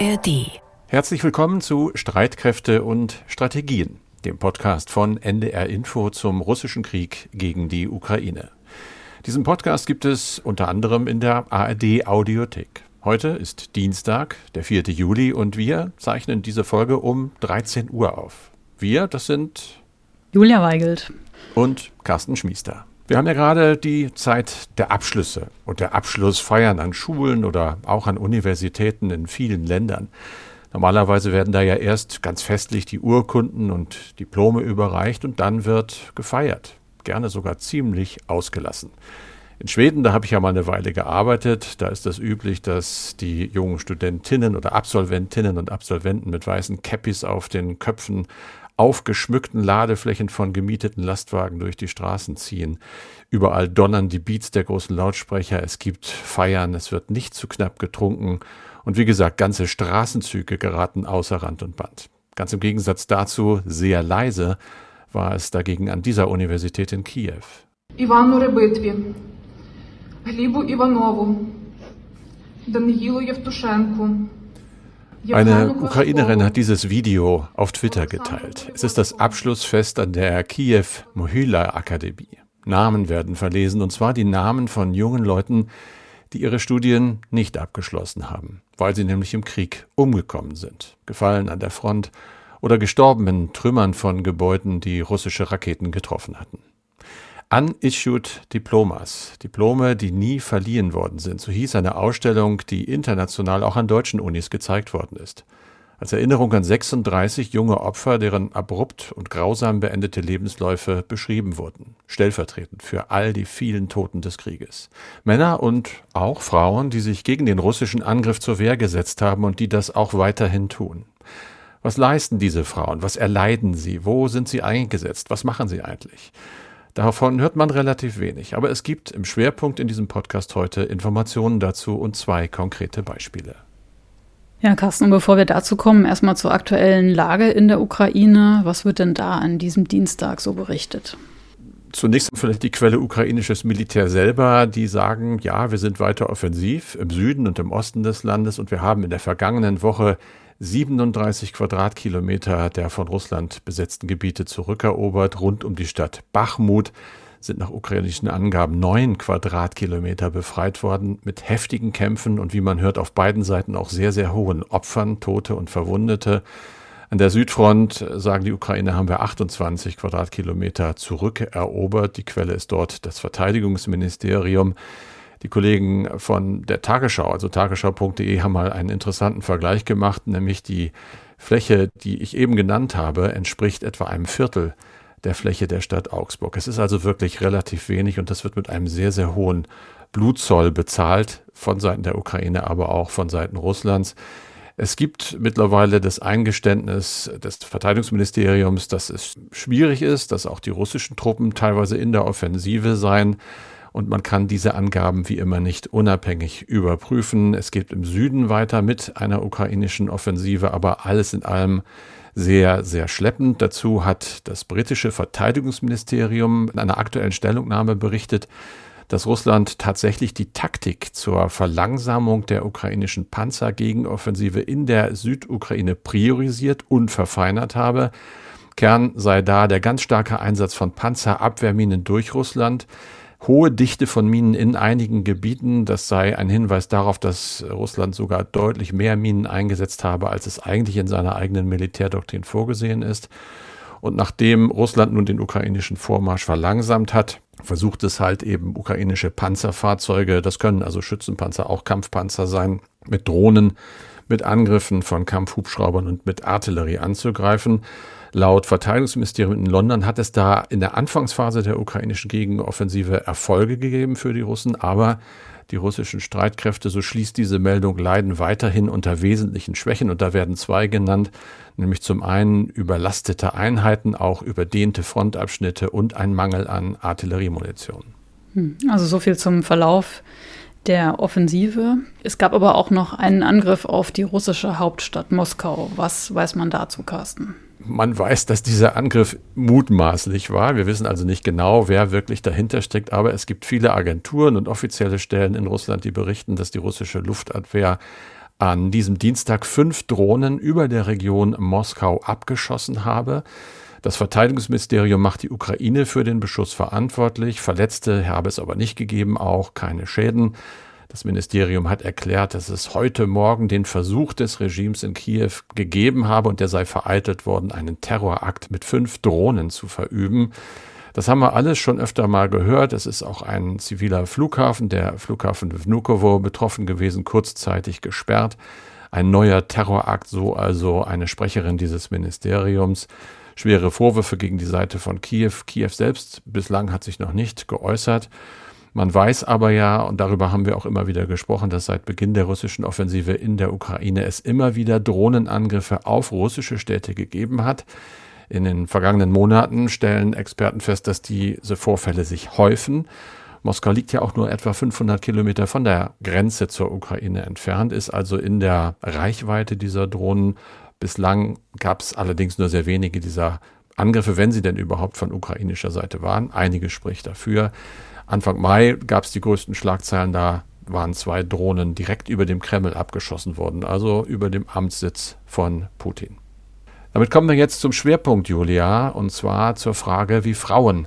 ARD. Herzlich willkommen zu Streitkräfte und Strategien, dem Podcast von NDR Info zum russischen Krieg gegen die Ukraine. Diesen Podcast gibt es unter anderem in der ARD Audiothek. Heute ist Dienstag, der 4. Juli, und wir zeichnen diese Folge um 13 Uhr auf. Wir, das sind Julia Weigelt und Carsten Schmiester. Wir haben ja gerade die Zeit der Abschlüsse und der Abschlussfeiern an Schulen oder auch an Universitäten in vielen Ländern. Normalerweise werden da ja erst ganz festlich die Urkunden und Diplome überreicht und dann wird gefeiert. Gerne sogar ziemlich ausgelassen. In Schweden, da habe ich ja mal eine Weile gearbeitet, da ist das üblich, dass die jungen Studentinnen oder Absolventinnen und Absolventen mit weißen Käppis auf den Köpfen aufgeschmückten Ladeflächen von gemieteten Lastwagen durch die Straßen ziehen. Überall donnern die Beats der großen Lautsprecher, es gibt Feiern, es wird nicht zu knapp getrunken und wie gesagt, ganze Straßenzüge geraten außer Rand und Band. Ganz im Gegensatz dazu, sehr leise war es dagegen an dieser Universität in Kiew. Ivanu Rebitvi, Глібу Иванову, Даниилу Евтушенку, eine Ukrainerin hat dieses Video auf Twitter geteilt. Es ist das Abschlussfest an der Kiew Mohyla Akademie. Namen werden verlesen, und zwar die Namen von jungen Leuten, die ihre Studien nicht abgeschlossen haben, weil sie nämlich im Krieg umgekommen sind, gefallen an der Front oder gestorben in Trümmern von Gebäuden, die russische Raketen getroffen hatten. Unissued Diplomas, Diplome, die nie verliehen worden sind. So hieß eine Ausstellung, die international auch an deutschen Unis gezeigt worden ist. Als Erinnerung an 36 junge Opfer, deren abrupt und grausam beendete Lebensläufe beschrieben wurden, stellvertretend für all die vielen Toten des Krieges. Männer und auch Frauen, die sich gegen den russischen Angriff zur Wehr gesetzt haben und die das auch weiterhin tun. Was leisten diese Frauen? Was erleiden sie? Wo sind sie eingesetzt? Was machen sie eigentlich? Davon hört man relativ wenig, aber es gibt im Schwerpunkt in diesem Podcast heute Informationen dazu und zwei konkrete Beispiele. Ja, Carsten, bevor wir dazu kommen, erstmal zur aktuellen Lage in der Ukraine. Was wird denn da an diesem Dienstag so berichtet? Zunächst vielleicht die Quelle ukrainisches Militär selber, die sagen, ja, wir sind weiter offensiv im Süden und im Osten des Landes und wir haben in der vergangenen Woche 37 Quadratkilometer der von Russland besetzten Gebiete zurückerobert. Rund um die Stadt Bachmut sind nach ukrainischen Angaben neun Quadratkilometer befreit worden mit heftigen Kämpfen und wie man hört auf beiden Seiten auch sehr, sehr hohen Opfern, Tote und Verwundete. An der Südfront, sagen die Ukrainer, haben wir 28 Quadratkilometer zurückerobert. Die Quelle ist dort das Verteidigungsministerium. Die Kollegen von der Tagesschau, also tagesschau.de, haben mal einen interessanten Vergleich gemacht, nämlich die Fläche, die ich eben genannt habe, entspricht etwa einem Viertel der Fläche der Stadt Augsburg. Es ist also wirklich relativ wenig und das wird mit einem sehr, sehr hohen Blutzoll bezahlt von Seiten der Ukraine, aber auch von Seiten Russlands. Es gibt mittlerweile das Eingeständnis des Verteidigungsministeriums, dass es schwierig ist, dass auch die russischen Truppen teilweise in der Offensive seien und man kann diese Angaben wie immer nicht unabhängig überprüfen. Es geht im Süden weiter mit einer ukrainischen Offensive, aber alles in allem sehr, sehr schleppend. Dazu hat das britische Verteidigungsministerium in einer aktuellen Stellungnahme berichtet, dass Russland tatsächlich die Taktik zur Verlangsamung der ukrainischen Panzergegenoffensive in der Südukraine priorisiert und verfeinert habe. Kern sei da der ganz starke Einsatz von Panzerabwehrminen durch Russland hohe Dichte von Minen in einigen Gebieten. Das sei ein Hinweis darauf, dass Russland sogar deutlich mehr Minen eingesetzt habe, als es eigentlich in seiner eigenen Militärdoktrin vorgesehen ist. Und nachdem Russland nun den ukrainischen Vormarsch verlangsamt hat, versucht es halt eben ukrainische Panzerfahrzeuge, das können also Schützenpanzer, auch Kampfpanzer sein, mit Drohnen, mit Angriffen von Kampfhubschraubern und mit Artillerie anzugreifen. Laut Verteidigungsministerium in London hat es da in der Anfangsphase der ukrainischen Gegenoffensive Erfolge gegeben für die Russen, aber die russischen Streitkräfte, so schließt diese Meldung, leiden weiterhin unter wesentlichen Schwächen und da werden zwei genannt, nämlich zum einen überlastete Einheiten, auch überdehnte Frontabschnitte und ein Mangel an Artilleriemunition. Hm, also so viel zum Verlauf der Offensive. Es gab aber auch noch einen Angriff auf die russische Hauptstadt Moskau. Was weiß man dazu, Carsten? Man weiß, dass dieser Angriff mutmaßlich war. Wir wissen also nicht genau, wer wirklich dahinter steckt, aber es gibt viele Agenturen und offizielle Stellen in Russland, die berichten, dass die russische Luftabwehr an diesem Dienstag fünf Drohnen über der Region Moskau abgeschossen habe. Das Verteidigungsministerium macht die Ukraine für den Beschuss verantwortlich. Verletzte habe es aber nicht gegeben, auch keine Schäden. Das Ministerium hat erklärt, dass es heute Morgen den Versuch des Regimes in Kiew gegeben habe und der sei vereitelt worden, einen Terrorakt mit fünf Drohnen zu verüben. Das haben wir alles schon öfter mal gehört. Es ist auch ein ziviler Flughafen, der Flughafen Vnukovo, betroffen gewesen, kurzzeitig gesperrt. Ein neuer Terrorakt, so also eine Sprecherin dieses Ministeriums. Schwere Vorwürfe gegen die Seite von Kiew. Kiew selbst bislang hat sich noch nicht geäußert. Man weiß aber ja, und darüber haben wir auch immer wieder gesprochen, dass seit Beginn der russischen Offensive in der Ukraine es immer wieder Drohnenangriffe auf russische Städte gegeben hat. In den vergangenen Monaten stellen Experten fest, dass diese Vorfälle sich häufen. Moskau liegt ja auch nur etwa 500 Kilometer von der Grenze zur Ukraine entfernt, ist also in der Reichweite dieser Drohnen. Bislang gab es allerdings nur sehr wenige dieser Angriffe, wenn sie denn überhaupt von ukrainischer Seite waren. Einige spricht dafür. Anfang Mai gab es die größten Schlagzeilen, da waren zwei Drohnen direkt über dem Kreml abgeschossen worden, also über dem Amtssitz von Putin. Damit kommen wir jetzt zum Schwerpunkt, Julia, und zwar zur Frage, wie Frauen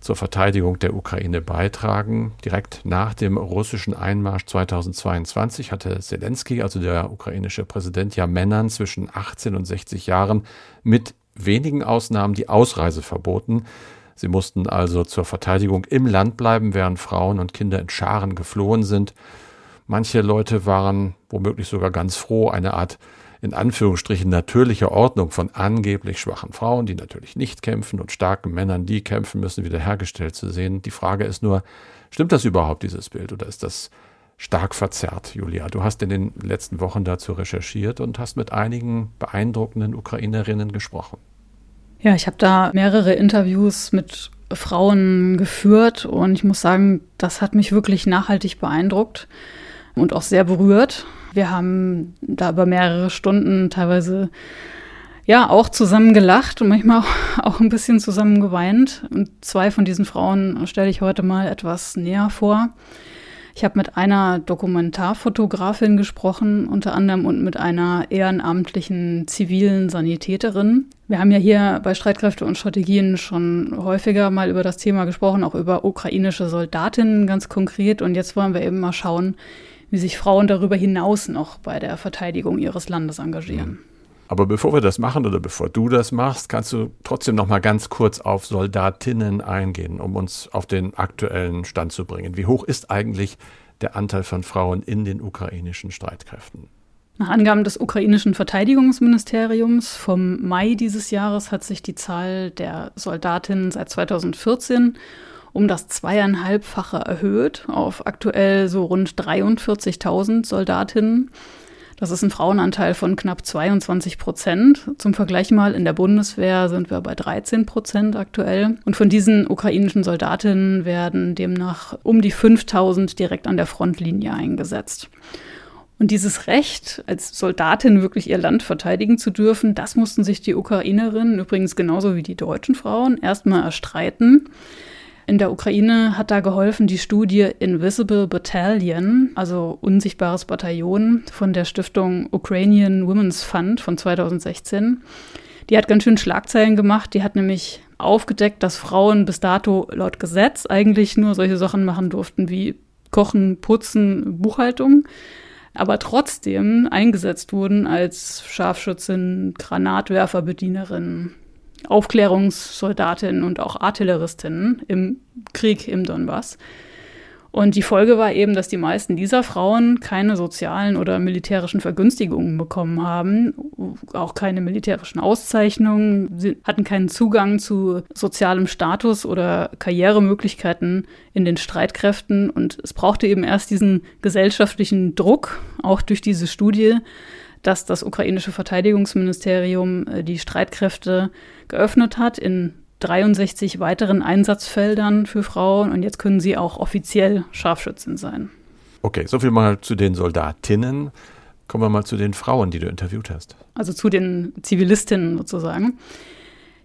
zur Verteidigung der Ukraine beitragen. Direkt nach dem russischen Einmarsch 2022 hatte Zelensky, also der ukrainische Präsident, ja Männern zwischen 18 und 60 Jahren mit wenigen Ausnahmen die Ausreise verboten. Sie mussten also zur Verteidigung im Land bleiben, während Frauen und Kinder in Scharen geflohen sind. Manche Leute waren womöglich sogar ganz froh, eine Art in Anführungsstrichen natürliche Ordnung von angeblich schwachen Frauen, die natürlich nicht kämpfen, und starken Männern, die kämpfen müssen, wiederhergestellt zu sehen. Die Frage ist nur, stimmt das überhaupt, dieses Bild, oder ist das stark verzerrt, Julia? Du hast in den letzten Wochen dazu recherchiert und hast mit einigen beeindruckenden Ukrainerinnen gesprochen. Ja, ich habe da mehrere Interviews mit Frauen geführt und ich muss sagen, das hat mich wirklich nachhaltig beeindruckt und auch sehr berührt. Wir haben da über mehrere Stunden teilweise ja auch zusammen gelacht und manchmal auch, ein bisschen zusammen geweint. Und zwei von diesen Frauen stelle ich heute mal etwas näher vor. Ich habe mit einer Dokumentarfotografin gesprochen, unter anderem und mit einer ehrenamtlichen zivilen Sanitäterin. Wir haben ja hier bei Streitkräfte und Strategien schon häufiger mal über das Thema gesprochen, auch über ukrainische Soldatinnen ganz konkret. Und jetzt wollen wir eben mal schauen, wie sich Frauen darüber hinaus noch bei der Verteidigung ihres Landes engagieren. Aber bevor wir das machen oder bevor du das machst, kannst du trotzdem noch mal ganz kurz auf Soldatinnen eingehen, um uns auf den aktuellen Stand zu bringen. Wie hoch ist eigentlich der Anteil von Frauen in den ukrainischen Streitkräften? Nach Angaben des ukrainischen Verteidigungsministeriums vom Mai dieses Jahres hat sich die Zahl der Soldatinnen seit 2014 um das zweieinhalbfache erhöht auf aktuell so rund 43.000 Soldatinnen. Das ist ein Frauenanteil von knapp 22 Prozent. Zum Vergleich mal, in der Bundeswehr sind wir bei 13 Prozent aktuell. Und von diesen ukrainischen Soldatinnen werden demnach um die 5000 direkt an der Frontlinie eingesetzt. Und dieses Recht, als Soldatin wirklich ihr Land verteidigen zu dürfen, das mussten sich die Ukrainerinnen, übrigens genauso wie die deutschen Frauen, erstmal erstreiten. In der Ukraine hat da geholfen die Studie Invisible Battalion, also unsichtbares Bataillon von der Stiftung Ukrainian Women's Fund von 2016. Die hat ganz schön Schlagzeilen gemacht. Die hat nämlich aufgedeckt, dass Frauen bis dato laut Gesetz eigentlich nur solche Sachen machen durften wie Kochen, Putzen, Buchhaltung, aber trotzdem eingesetzt wurden als Scharfschützin, Granatwerferbedienerin, Aufklärungssoldatinnen und auch Artilleristinnen im Krieg im Donbass. Und die Folge war eben, dass die meisten dieser Frauen keine sozialen oder militärischen Vergünstigungen bekommen haben, auch keine militärischen Auszeichnungen, sie hatten keinen Zugang zu sozialem Status oder Karrieremöglichkeiten in den Streitkräften. Und es brauchte eben erst diesen gesellschaftlichen Druck, auch durch diese Studie, dass das ukrainische Verteidigungsministerium äh, die Streitkräfte geöffnet hat in 63 weiteren Einsatzfeldern für Frauen und jetzt können sie auch offiziell Scharfschützen sein. Okay, soviel mal zu den Soldatinnen. Kommen wir mal zu den Frauen, die du interviewt hast. Also zu den Zivilistinnen sozusagen.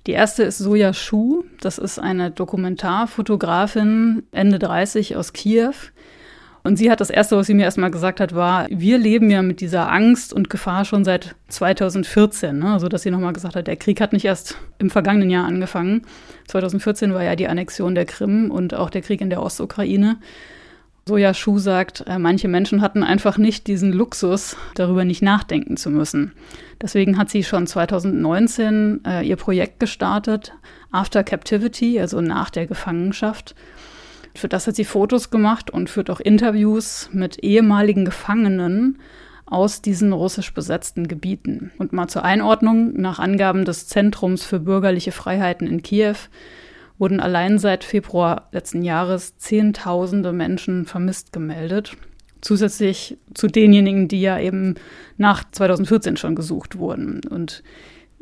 Die erste ist Soja Schuh. Das ist eine Dokumentarfotografin, Ende 30 aus Kiew. Und sie hat das Erste, was sie mir erstmal gesagt hat, war, wir leben ja mit dieser Angst und Gefahr schon seit 2014. Ne? Also, dass sie nochmal gesagt hat, der Krieg hat nicht erst im vergangenen Jahr angefangen. 2014 war ja die Annexion der Krim und auch der Krieg in der Ostukraine. Soja Schuh sagt, äh, manche Menschen hatten einfach nicht diesen Luxus, darüber nicht nachdenken zu müssen. Deswegen hat sie schon 2019 äh, ihr Projekt gestartet, After Captivity, also nach der Gefangenschaft. Für das hat sie Fotos gemacht und führt auch Interviews mit ehemaligen Gefangenen aus diesen russisch besetzten Gebieten. Und mal zur Einordnung, nach Angaben des Zentrums für bürgerliche Freiheiten in Kiew wurden allein seit Februar letzten Jahres Zehntausende Menschen vermisst gemeldet. Zusätzlich zu denjenigen, die ja eben nach 2014 schon gesucht wurden. Und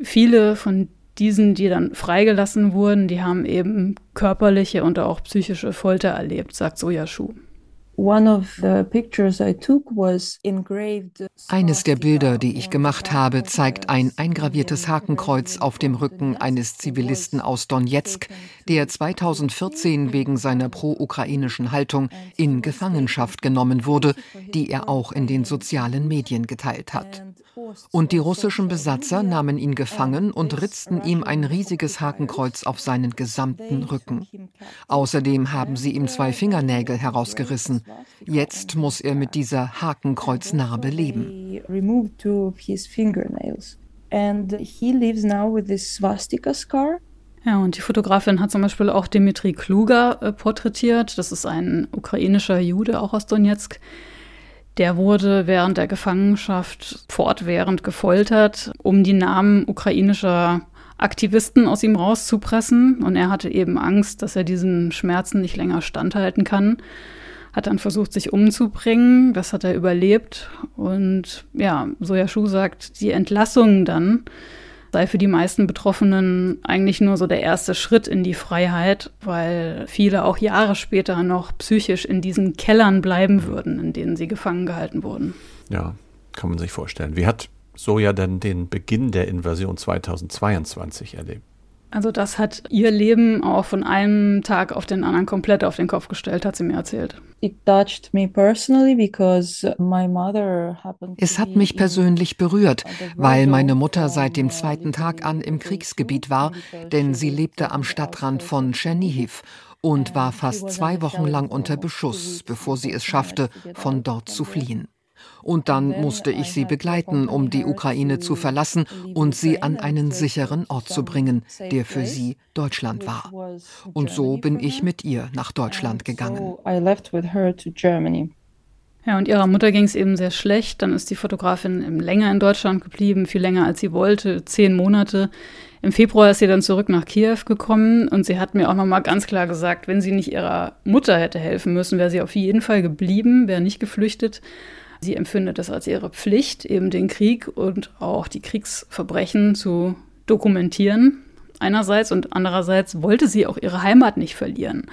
viele von diesen, die dann freigelassen wurden, die haben eben körperliche und auch psychische Folter erlebt, sagt Sojaschuh. Eines der Bilder, die ich gemacht habe, zeigt ein eingraviertes Hakenkreuz auf dem Rücken eines Zivilisten aus Donetsk, der 2014 wegen seiner pro-ukrainischen Haltung in Gefangenschaft genommen wurde, die er auch in den sozialen Medien geteilt hat. Und die russischen Besatzer nahmen ihn gefangen und ritzten ihm ein riesiges Hakenkreuz auf seinen gesamten Rücken. Außerdem haben sie ihm zwei Fingernägel herausgerissen. Jetzt muss er mit dieser Hakenkreuznarbe leben. Ja, und die Fotografin hat zum Beispiel auch Dimitri Kluger äh, porträtiert. Das ist ein ukrainischer Jude, auch aus Donetsk. Der wurde während der Gefangenschaft fortwährend gefoltert, um die Namen ukrainischer Aktivisten aus ihm rauszupressen. Und er hatte eben Angst, dass er diesen Schmerzen nicht länger standhalten kann. Hat dann versucht, sich umzubringen. Das hat er überlebt. Und ja, Soja Schuh sagt, die Entlassung dann sei für die meisten Betroffenen eigentlich nur so der erste Schritt in die Freiheit, weil viele auch Jahre später noch psychisch in diesen Kellern bleiben würden, in denen sie gefangen gehalten wurden. Ja, kann man sich vorstellen. Wie hat Soja denn den Beginn der Invasion 2022 erlebt? Also das hat ihr Leben auch von einem Tag auf den anderen komplett auf den Kopf gestellt, hat sie mir erzählt. Es hat mich persönlich berührt, weil meine Mutter seit dem zweiten Tag an im Kriegsgebiet war, denn sie lebte am Stadtrand von Tschernihiv und war fast zwei Wochen lang unter Beschuss, bevor sie es schaffte, von dort zu fliehen. Und dann musste ich sie begleiten, um die Ukraine zu verlassen und sie an einen sicheren Ort zu bringen, der für sie Deutschland war. Und so bin ich mit ihr nach Deutschland gegangen. Ja, und ihrer Mutter ging es eben sehr schlecht. Dann ist die Fotografin länger in Deutschland geblieben, viel länger als sie wollte, zehn Monate. Im Februar ist sie dann zurück nach Kiew gekommen und sie hat mir auch nochmal ganz klar gesagt, wenn sie nicht ihrer Mutter hätte helfen müssen, wäre sie auf jeden Fall geblieben, wäre nicht geflüchtet. Sie empfindet es als ihre Pflicht, eben den Krieg und auch die Kriegsverbrechen zu dokumentieren. Einerseits und andererseits wollte sie auch ihre Heimat nicht verlieren.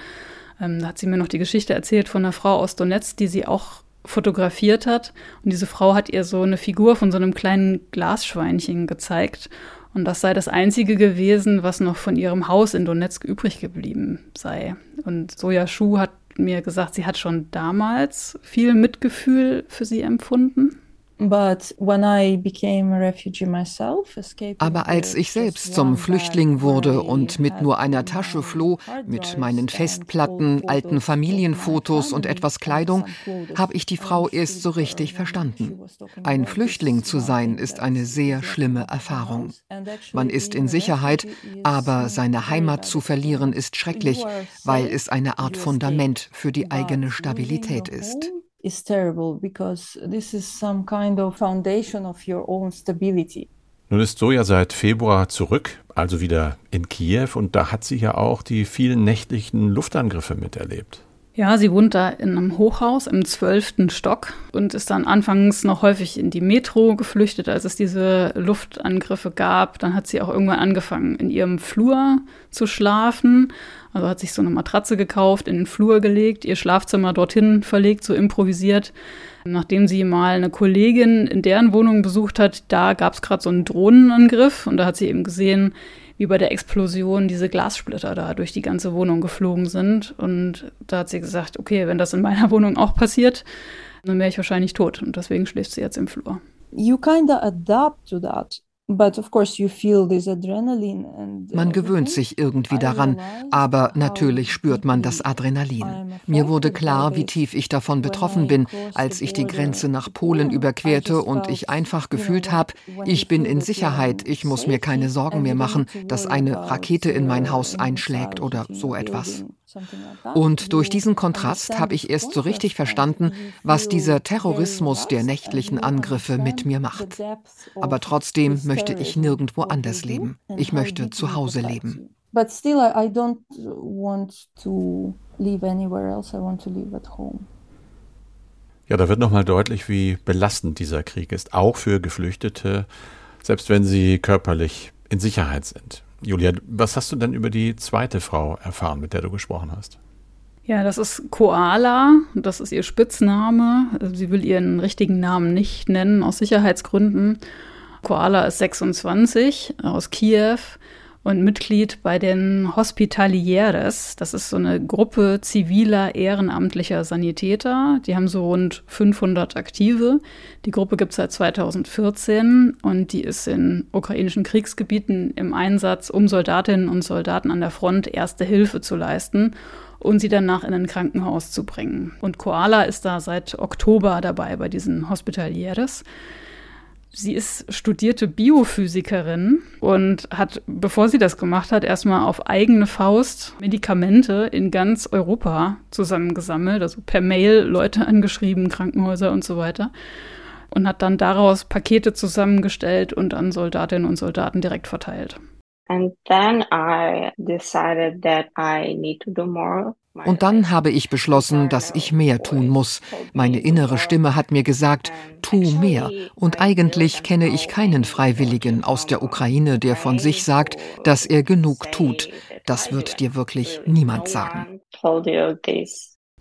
Ähm, da hat sie mir noch die Geschichte erzählt von einer Frau aus Donetsk, die sie auch fotografiert hat. Und diese Frau hat ihr so eine Figur von so einem kleinen Glasschweinchen gezeigt. Und das sei das Einzige gewesen, was noch von ihrem Haus in Donetsk übrig geblieben sei. Und Soja Schuh hat mir gesagt, sie hat schon damals viel Mitgefühl für sie empfunden. Aber als ich selbst zum Flüchtling wurde und mit nur einer Tasche floh, mit meinen Festplatten, alten Familienfotos und etwas Kleidung, habe ich die Frau erst so richtig verstanden. Ein Flüchtling zu sein ist eine sehr schlimme Erfahrung. Man ist in Sicherheit, aber seine Heimat zu verlieren ist schrecklich, weil es eine Art Fundament für die eigene Stabilität ist is terrible because this is some kind of foundation of your own stability. Nun ist Soja seit Februar zurück, also wieder in Kiew, und da hat sie ja auch die vielen nächtlichen Luftangriffe miterlebt. Ja, sie wohnt da in einem Hochhaus im zwölften Stock und ist dann anfangs noch häufig in die Metro geflüchtet, als es diese Luftangriffe gab. Dann hat sie auch irgendwann angefangen, in ihrem Flur zu schlafen. Also hat sich so eine Matratze gekauft, in den Flur gelegt, ihr Schlafzimmer dorthin verlegt, so improvisiert. Nachdem sie mal eine Kollegin in deren Wohnung besucht hat, da gab es gerade so einen Drohnenangriff und da hat sie eben gesehen, wie bei der Explosion diese Glassplitter da durch die ganze Wohnung geflogen sind. Und da hat sie gesagt, okay, wenn das in meiner Wohnung auch passiert, dann wäre ich wahrscheinlich tot. Und deswegen schläft sie jetzt im Flur. You kind of adapt to that. Man gewöhnt sich irgendwie daran, aber natürlich spürt man das Adrenalin. Mir wurde klar, wie tief ich davon betroffen bin, als ich die Grenze nach Polen überquerte und ich einfach gefühlt habe, ich bin in Sicherheit, ich muss mir keine Sorgen mehr machen, dass eine Rakete in mein Haus einschlägt oder so etwas. Und durch diesen Kontrast habe ich erst so richtig verstanden, was dieser Terrorismus der nächtlichen Angriffe mit mir macht. Aber trotzdem möchte ich nirgendwo anders leben. Ich möchte zu Hause leben. But still, I don't want to live anywhere else. I want to live at home. Ja, da wird nochmal deutlich, wie belastend dieser Krieg ist, auch für Geflüchtete, selbst wenn sie körperlich in Sicherheit sind. Julia, was hast du denn über die zweite Frau erfahren, mit der du gesprochen hast? Ja, das ist Koala, das ist ihr Spitzname. Sie will ihren richtigen Namen nicht nennen, aus Sicherheitsgründen. Koala ist 26 aus Kiew und Mitglied bei den Hospitalieres. Das ist so eine Gruppe ziviler ehrenamtlicher Sanitäter. Die haben so rund 500 Aktive. Die Gruppe gibt es seit 2014 und die ist in ukrainischen Kriegsgebieten im Einsatz, um Soldatinnen und Soldaten an der Front erste Hilfe zu leisten und sie danach in ein Krankenhaus zu bringen. Und Koala ist da seit Oktober dabei bei diesen Hospitalieres. Sie ist studierte Biophysikerin und hat, bevor sie das gemacht hat, erstmal auf eigene Faust Medikamente in ganz Europa zusammengesammelt, also per Mail Leute angeschrieben, Krankenhäuser und so weiter. Und hat dann daraus Pakete zusammengestellt und an Soldatinnen und Soldaten direkt verteilt. And then I decided that I need to do more und dann habe ich beschlossen, dass ich mehr tun muss. Meine innere Stimme hat mir gesagt, tu mehr. Und eigentlich kenne ich keinen Freiwilligen aus der Ukraine, der von sich sagt, dass er genug tut. Das wird dir wirklich niemand sagen.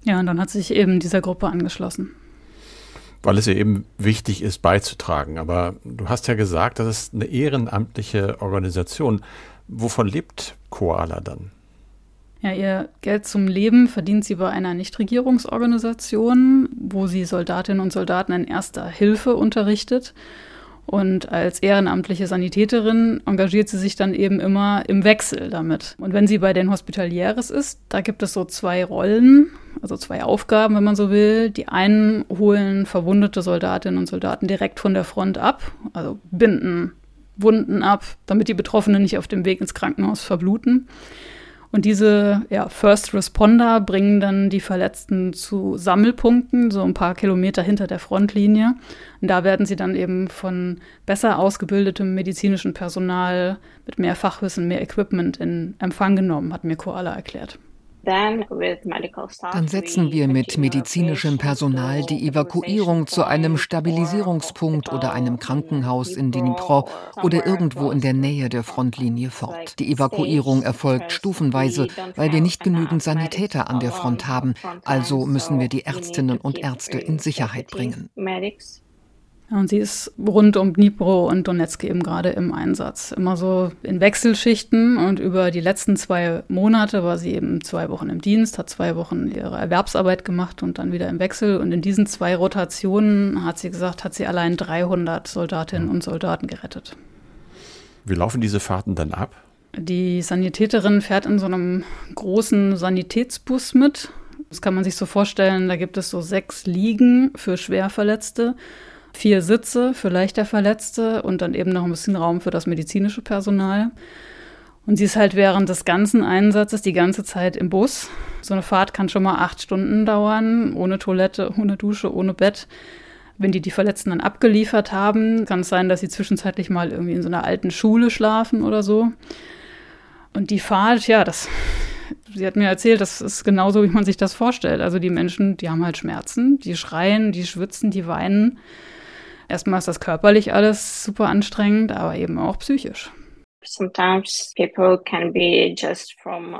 Ja, und dann hat sich eben dieser Gruppe angeschlossen. Weil es ihr eben wichtig ist, beizutragen. Aber du hast ja gesagt, das ist eine ehrenamtliche Organisation. Wovon lebt Koala dann? Ja, ihr Geld zum Leben verdient sie bei einer Nichtregierungsorganisation, wo sie Soldatinnen und Soldaten in erster Hilfe unterrichtet. Und als ehrenamtliche Sanitäterin engagiert sie sich dann eben immer im Wechsel damit. Und wenn sie bei den Hospitalieres ist, da gibt es so zwei Rollen, also zwei Aufgaben, wenn man so will. Die einen holen verwundete Soldatinnen und Soldaten direkt von der Front ab, also binden Wunden ab, damit die Betroffenen nicht auf dem Weg ins Krankenhaus verbluten. Und diese ja, First Responder bringen dann die Verletzten zu Sammelpunkten, so ein paar Kilometer hinter der Frontlinie. Und da werden sie dann eben von besser ausgebildetem medizinischen Personal mit mehr Fachwissen, mehr Equipment in Empfang genommen, hat mir Koala erklärt. Dann setzen wir mit medizinischem Personal die Evakuierung zu einem Stabilisierungspunkt oder einem Krankenhaus in Dnipro oder irgendwo in der Nähe der Frontlinie fort. Die Evakuierung erfolgt stufenweise, weil wir nicht genügend Sanitäter an der Front haben, also müssen wir die Ärztinnen und Ärzte in Sicherheit bringen. Und sie ist rund um Dnipro und Donetsk eben gerade im Einsatz. Immer so in Wechselschichten und über die letzten zwei Monate war sie eben zwei Wochen im Dienst, hat zwei Wochen ihre Erwerbsarbeit gemacht und dann wieder im Wechsel. Und in diesen zwei Rotationen, hat sie gesagt, hat sie allein 300 Soldatinnen und Soldaten gerettet. Wie laufen diese Fahrten dann ab? Die Sanitäterin fährt in so einem großen Sanitätsbus mit. Das kann man sich so vorstellen, da gibt es so sechs Liegen für Schwerverletzte vier Sitze für leichter Verletzte und dann eben noch ein bisschen Raum für das medizinische Personal. Und sie ist halt während des ganzen Einsatzes die ganze Zeit im Bus. So eine Fahrt kann schon mal acht Stunden dauern, ohne Toilette, ohne Dusche, ohne Bett. Wenn die die Verletzten dann abgeliefert haben, kann es sein, dass sie zwischenzeitlich mal irgendwie in so einer alten Schule schlafen oder so. Und die Fahrt, ja, das, sie hat mir erzählt, das ist genauso, wie man sich das vorstellt. Also die Menschen, die haben halt Schmerzen, die schreien, die schwitzen, die weinen. Erstmal ist das körperlich alles super anstrengend, aber eben auch psychisch.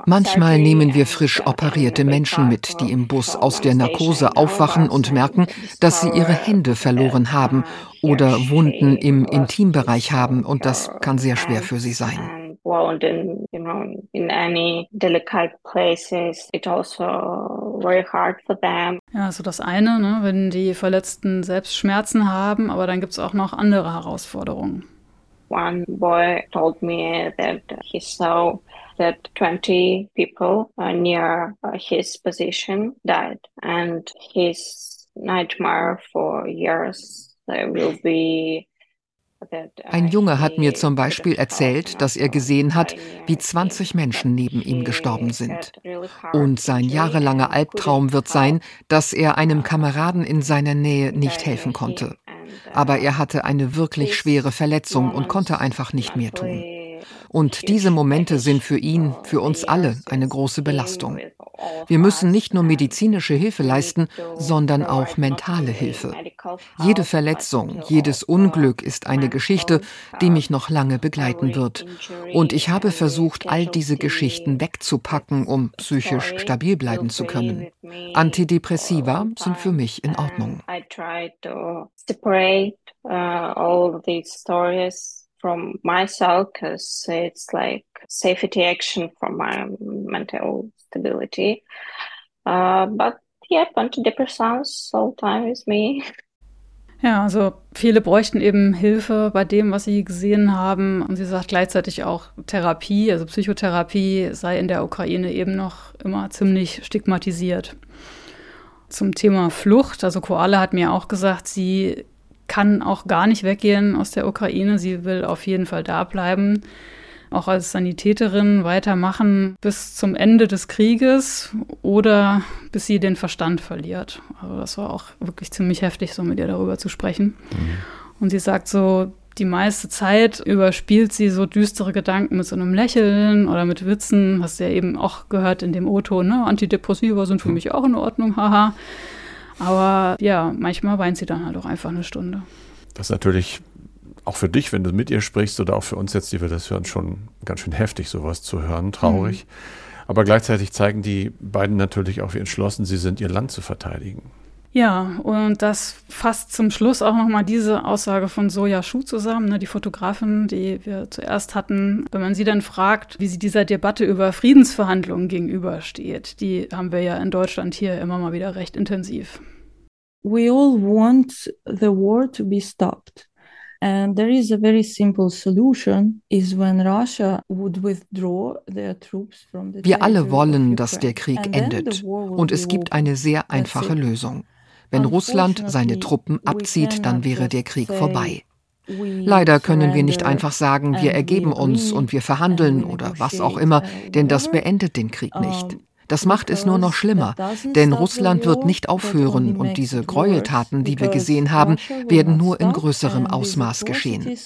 Manchmal nehmen wir frisch operierte Menschen mit, die im Bus aus der Narkose aufwachen und merken, dass sie ihre Hände verloren haben oder Wunden im Intimbereich haben und das kann sehr schwer für sie sein. Wound in, you know, in any delicate places. It also very hard for them. Ja, also das eine, ne, wenn die Verletzten selbst Schmerzen haben, aber dann gibt es auch noch andere Herausforderungen. One boy told me that he saw that 20 people uh, near uh, his position died and his nightmare for years will be ein Junge hat mir zum Beispiel erzählt, dass er gesehen hat, wie 20 Menschen neben ihm gestorben sind. Und sein jahrelanger Albtraum wird sein, dass er einem Kameraden in seiner Nähe nicht helfen konnte. Aber er hatte eine wirklich schwere Verletzung und konnte einfach nicht mehr tun. Und diese Momente sind für ihn, für uns alle eine große Belastung. Wir müssen nicht nur medizinische Hilfe leisten, sondern auch mentale Hilfe. Jede Verletzung, jedes Unglück ist eine Geschichte, die mich noch lange begleiten wird. Und ich habe versucht, all diese Geschichten wegzupacken, um psychisch stabil bleiben zu können. Antidepressiva sind für mich in Ordnung. From myself because it's like safety action for my mental stability. Uh, but yeah, antidepressants all time with me. Ja, also viele bräuchten eben Hilfe bei dem, was sie gesehen haben. Und sie sagt gleichzeitig auch Therapie, also Psychotherapie sei in der Ukraine eben noch immer ziemlich stigmatisiert. Zum Thema Flucht, also Koala hat mir auch gesagt, sie kann auch gar nicht weggehen aus der Ukraine. Sie will auf jeden Fall da bleiben auch als Sanitäterin weitermachen bis zum Ende des Krieges oder bis sie den Verstand verliert. Also das war auch wirklich ziemlich heftig, so mit ihr darüber zu sprechen. Mhm. Und sie sagt so, die meiste Zeit überspielt sie so düstere Gedanken mit so einem Lächeln oder mit Witzen, hast du ja eben auch gehört in dem O-Ton, ne? Antidepressiva sind für mhm. mich auch in Ordnung, haha. Aber ja, manchmal weint sie dann halt auch einfach eine Stunde. Das ist natürlich auch für dich, wenn du mit ihr sprichst oder auch für uns jetzt, die wir das hören, schon ganz schön heftig, sowas zu hören, traurig. Mhm. Aber gleichzeitig zeigen die beiden natürlich auch, wie entschlossen sie sind, ihr Land zu verteidigen. Ja, und das fasst zum Schluss auch nochmal diese Aussage von Soja Schuh zusammen, ne, die Fotografin, die wir zuerst hatten. Wenn man sie dann fragt, wie sie dieser Debatte über Friedensverhandlungen gegenübersteht, die haben wir ja in Deutschland hier immer mal wieder recht intensiv. We all want the war to be stopped. And there is a very simple solution is when Russia would withdraw their troops from the Wir alle wollen, dass der Krieg endet. Und es gibt eine sehr einfache Lösung. Wenn Russland seine Truppen abzieht, dann wäre der Krieg vorbei. Leider können wir nicht einfach sagen, wir ergeben uns und wir verhandeln oder was auch immer, denn das beendet den Krieg nicht. Das macht es nur noch schlimmer, denn Russland wird nicht aufhören und diese Gräueltaten, die wir gesehen haben, werden nur in größerem Ausmaß geschehen.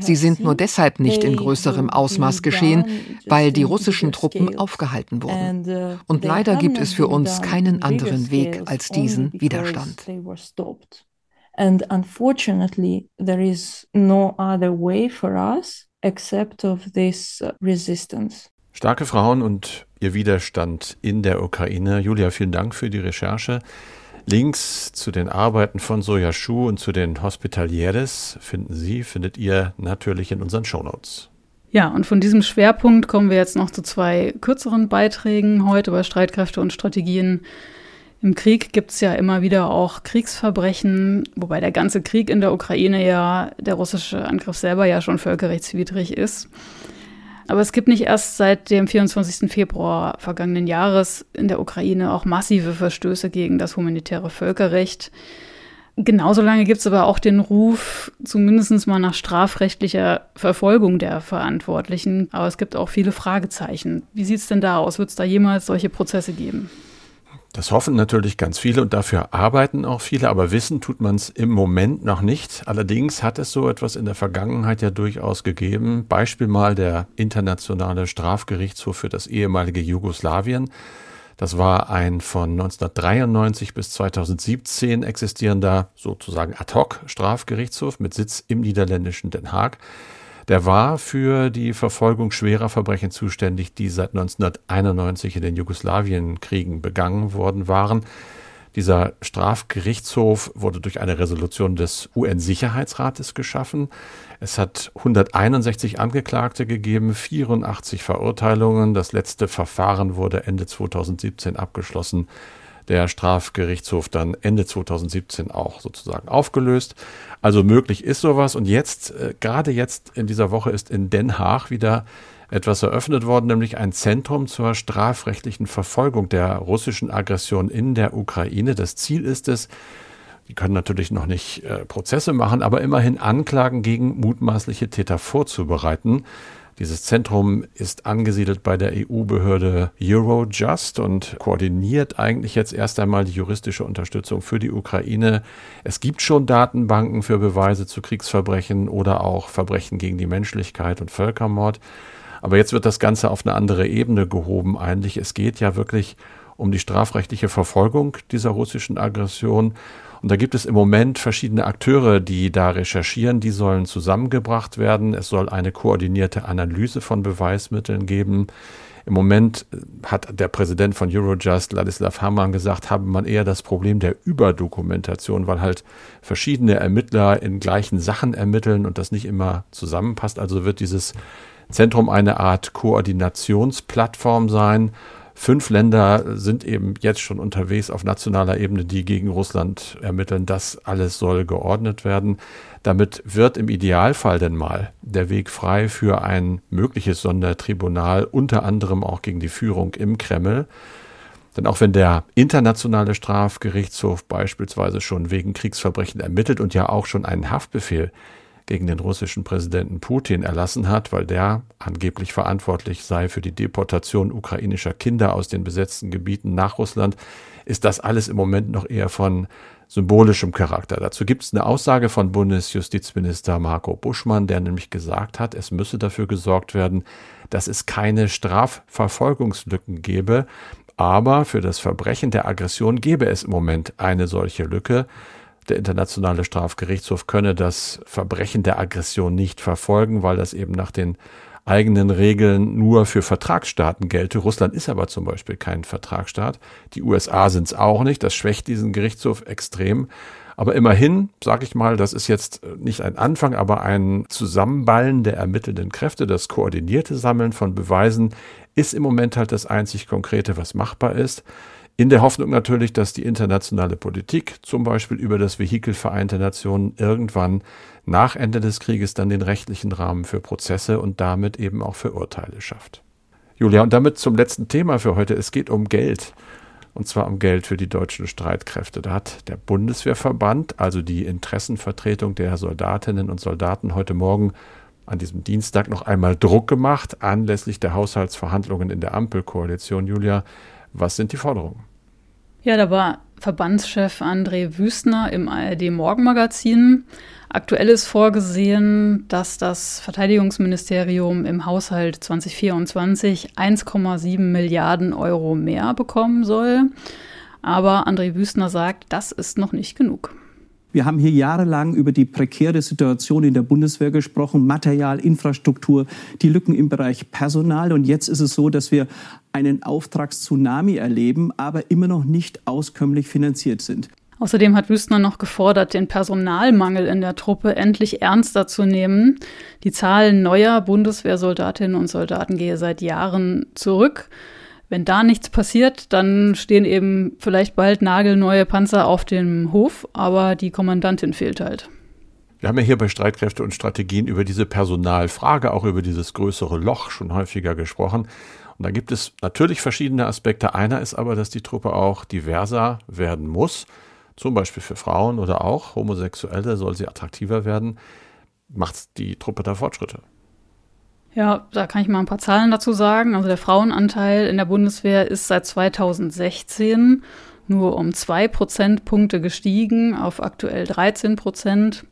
Sie sind nur deshalb nicht in größerem Ausmaß geschehen, weil die russischen Truppen aufgehalten wurden. Und leider gibt es für uns keinen anderen Weg als diesen Widerstand. And unfortunately, there is no other way for us except of this uh, resistance. Starke Frauen und ihr Widerstand in der Ukraine. Julia, vielen Dank für die Recherche. Links zu den Arbeiten von Soja Schuh und zu den Hospitalieres finden Sie, findet ihr natürlich in unseren Shownotes. Ja, und von diesem Schwerpunkt kommen wir jetzt noch zu zwei kürzeren Beiträgen heute über Streitkräfte und Strategien. Im Krieg gibt es ja immer wieder auch Kriegsverbrechen, wobei der ganze Krieg in der Ukraine ja, der russische Angriff selber ja schon völkerrechtswidrig ist. Aber es gibt nicht erst seit dem 24. Februar vergangenen Jahres in der Ukraine auch massive Verstöße gegen das humanitäre Völkerrecht. Genauso lange gibt es aber auch den Ruf, zumindest mal nach strafrechtlicher Verfolgung der Verantwortlichen. Aber es gibt auch viele Fragezeichen. Wie sieht es denn da aus? Wird es da jemals solche Prozesse geben? Das hoffen natürlich ganz viele und dafür arbeiten auch viele, aber wissen tut man es im Moment noch nicht. Allerdings hat es so etwas in der Vergangenheit ja durchaus gegeben. Beispiel mal der Internationale Strafgerichtshof für das ehemalige Jugoslawien. Das war ein von 1993 bis 2017 existierender sozusagen Ad-hoc-Strafgerichtshof mit Sitz im niederländischen Den Haag. Der war für die Verfolgung schwerer Verbrechen zuständig, die seit 1991 in den Jugoslawienkriegen begangen worden waren. Dieser Strafgerichtshof wurde durch eine Resolution des UN-Sicherheitsrates geschaffen. Es hat 161 Angeklagte gegeben, 84 Verurteilungen. Das letzte Verfahren wurde Ende 2017 abgeschlossen. Der Strafgerichtshof dann Ende 2017 auch sozusagen aufgelöst. Also möglich ist sowas. Und jetzt, äh, gerade jetzt in dieser Woche ist in Den Haag wieder etwas eröffnet worden, nämlich ein Zentrum zur strafrechtlichen Verfolgung der russischen Aggression in der Ukraine. Das Ziel ist es, die können natürlich noch nicht äh, Prozesse machen, aber immerhin Anklagen gegen mutmaßliche Täter vorzubereiten. Dieses Zentrum ist angesiedelt bei der EU-Behörde Eurojust und koordiniert eigentlich jetzt erst einmal die juristische Unterstützung für die Ukraine. Es gibt schon Datenbanken für Beweise zu Kriegsverbrechen oder auch Verbrechen gegen die Menschlichkeit und Völkermord. Aber jetzt wird das Ganze auf eine andere Ebene gehoben eigentlich. Es geht ja wirklich um die strafrechtliche Verfolgung dieser russischen Aggression. Und da gibt es im Moment verschiedene Akteure, die da recherchieren. Die sollen zusammengebracht werden. Es soll eine koordinierte Analyse von Beweismitteln geben. Im Moment äh, hat der Präsident von Eurojust, Ladislav Hammann, gesagt, habe man eher das Problem der Überdokumentation, weil halt verschiedene Ermittler in gleichen Sachen ermitteln und das nicht immer zusammenpasst. Also wird dieses Zentrum eine Art Koordinationsplattform sein. Fünf Länder sind eben jetzt schon unterwegs auf nationaler Ebene, die gegen Russland ermitteln. Das alles soll geordnet werden. Damit wird im Idealfall denn mal der Weg frei für ein mögliches Sondertribunal, unter anderem auch gegen die Führung im Kreml. Denn auch wenn der internationale Strafgerichtshof beispielsweise schon wegen Kriegsverbrechen ermittelt und ja auch schon einen Haftbefehl gegen den russischen Präsidenten Putin erlassen hat, weil der angeblich verantwortlich sei für die Deportation ukrainischer Kinder aus den besetzten Gebieten nach Russland, ist das alles im Moment noch eher von symbolischem Charakter. Dazu gibt es eine Aussage von Bundesjustizminister Marco Buschmann, der nämlich gesagt hat, es müsse dafür gesorgt werden, dass es keine Strafverfolgungslücken gebe, aber für das Verbrechen der Aggression gebe es im Moment eine solche Lücke der Internationale Strafgerichtshof könne das Verbrechen der Aggression nicht verfolgen, weil das eben nach den eigenen Regeln nur für Vertragsstaaten gelte. Russland ist aber zum Beispiel kein Vertragsstaat. Die USA sind es auch nicht. Das schwächt diesen Gerichtshof extrem. Aber immerhin, sage ich mal, das ist jetzt nicht ein Anfang, aber ein Zusammenballen der ermittelnden Kräfte, das koordinierte Sammeln von Beweisen ist im Moment halt das einzig Konkrete, was machbar ist. In der Hoffnung natürlich, dass die internationale Politik, zum Beispiel über das Vehikel Vereinte Nationen, irgendwann nach Ende des Krieges dann den rechtlichen Rahmen für Prozesse und damit eben auch für Urteile schafft. Julia, und damit zum letzten Thema für heute. Es geht um Geld. Und zwar um Geld für die deutschen Streitkräfte. Da hat der Bundeswehrverband, also die Interessenvertretung der Soldatinnen und Soldaten, heute Morgen an diesem Dienstag noch einmal Druck gemacht, anlässlich der Haushaltsverhandlungen in der Ampelkoalition. Julia, was sind die Forderungen? Ja, da war Verbandschef André Wüstner im ARD Morgenmagazin. Aktuell ist vorgesehen, dass das Verteidigungsministerium im Haushalt 2024 1,7 Milliarden Euro mehr bekommen soll. Aber André Wüstner sagt, das ist noch nicht genug. Wir haben hier jahrelang über die prekäre Situation in der Bundeswehr gesprochen, Material, Infrastruktur, die Lücken im Bereich Personal. Und jetzt ist es so, dass wir einen Auftragstsunami erleben, aber immer noch nicht auskömmlich finanziert sind. Außerdem hat Wüstner noch gefordert, den Personalmangel in der Truppe endlich ernster zu nehmen. Die Zahl neuer Bundeswehrsoldatinnen und Soldaten gehe seit Jahren zurück. Wenn da nichts passiert, dann stehen eben vielleicht bald nagelneue Panzer auf dem Hof, aber die Kommandantin fehlt halt. Wir haben ja hier bei Streitkräfte und Strategien über diese Personalfrage, auch über dieses größere Loch schon häufiger gesprochen. Und da gibt es natürlich verschiedene Aspekte. Einer ist aber, dass die Truppe auch diverser werden muss. Zum Beispiel für Frauen oder auch Homosexuelle soll sie attraktiver werden. Macht die Truppe da Fortschritte? Ja, da kann ich mal ein paar Zahlen dazu sagen. Also der Frauenanteil in der Bundeswehr ist seit 2016 nur um zwei Prozentpunkte gestiegen auf aktuell 13 Prozent.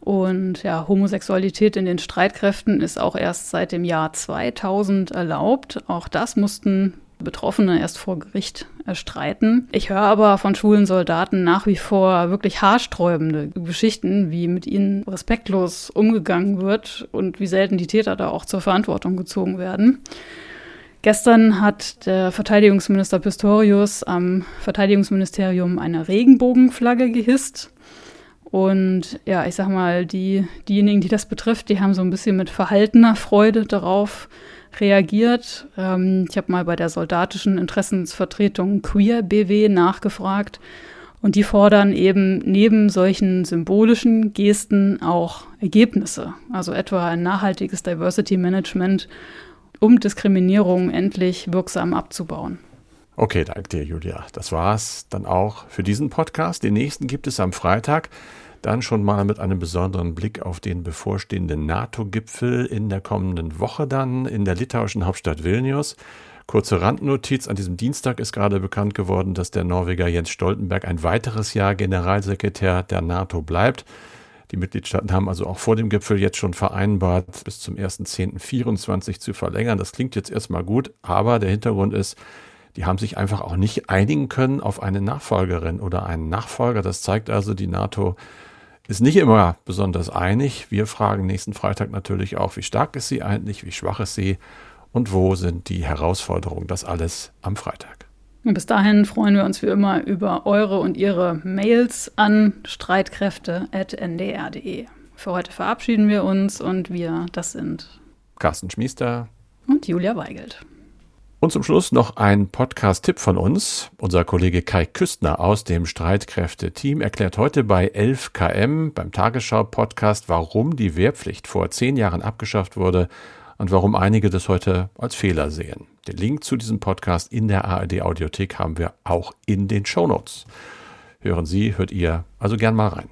Und ja, Homosexualität in den Streitkräften ist auch erst seit dem Jahr 2000 erlaubt. Auch das mussten Betroffene erst vor Gericht erstreiten. Ich höre aber von schwulen Soldaten nach wie vor wirklich haarsträubende Geschichten, wie mit ihnen respektlos umgegangen wird und wie selten die Täter da auch zur Verantwortung gezogen werden. Gestern hat der Verteidigungsminister Pistorius am Verteidigungsministerium eine Regenbogenflagge gehisst. Und ja, ich sag mal, die, diejenigen, die das betrifft, die haben so ein bisschen mit verhaltener Freude darauf reagiert. Ähm, ich habe mal bei der soldatischen Interessensvertretung Queer BW nachgefragt. Und die fordern eben neben solchen symbolischen Gesten auch Ergebnisse, also etwa ein nachhaltiges Diversity Management, um Diskriminierung endlich wirksam abzubauen. Okay, danke dir, Julia. Das war's dann auch für diesen Podcast. Den nächsten gibt es am Freitag. Dann schon mal mit einem besonderen Blick auf den bevorstehenden NATO-Gipfel in der kommenden Woche dann in der litauischen Hauptstadt Vilnius. Kurze Randnotiz, an diesem Dienstag ist gerade bekannt geworden, dass der Norweger Jens Stoltenberg ein weiteres Jahr Generalsekretär der NATO bleibt. Die Mitgliedstaaten haben also auch vor dem Gipfel jetzt schon vereinbart, bis zum 1.10.24 zu verlängern. Das klingt jetzt erstmal gut, aber der Hintergrund ist, die haben sich einfach auch nicht einigen können auf eine Nachfolgerin oder einen Nachfolger. Das zeigt also, die NATO ist nicht immer besonders einig. Wir fragen nächsten Freitag natürlich auch, wie stark ist sie eigentlich, wie schwach ist sie und wo sind die Herausforderungen. Das alles am Freitag. Und bis dahin freuen wir uns wie immer über eure und ihre Mails an streitkräfte.ndr.de. Für heute verabschieden wir uns und wir, das sind Carsten Schmiester und Julia Weigelt. Und zum Schluss noch ein Podcast-Tipp von uns. Unser Kollege Kai Küstner aus dem Streitkräfte-Team erklärt heute bei 11KM beim Tagesschau-Podcast, warum die Wehrpflicht vor zehn Jahren abgeschafft wurde und warum einige das heute als Fehler sehen. Den Link zu diesem Podcast in der ARD-Audiothek haben wir auch in den Shownotes. Hören Sie, hört ihr also gern mal rein.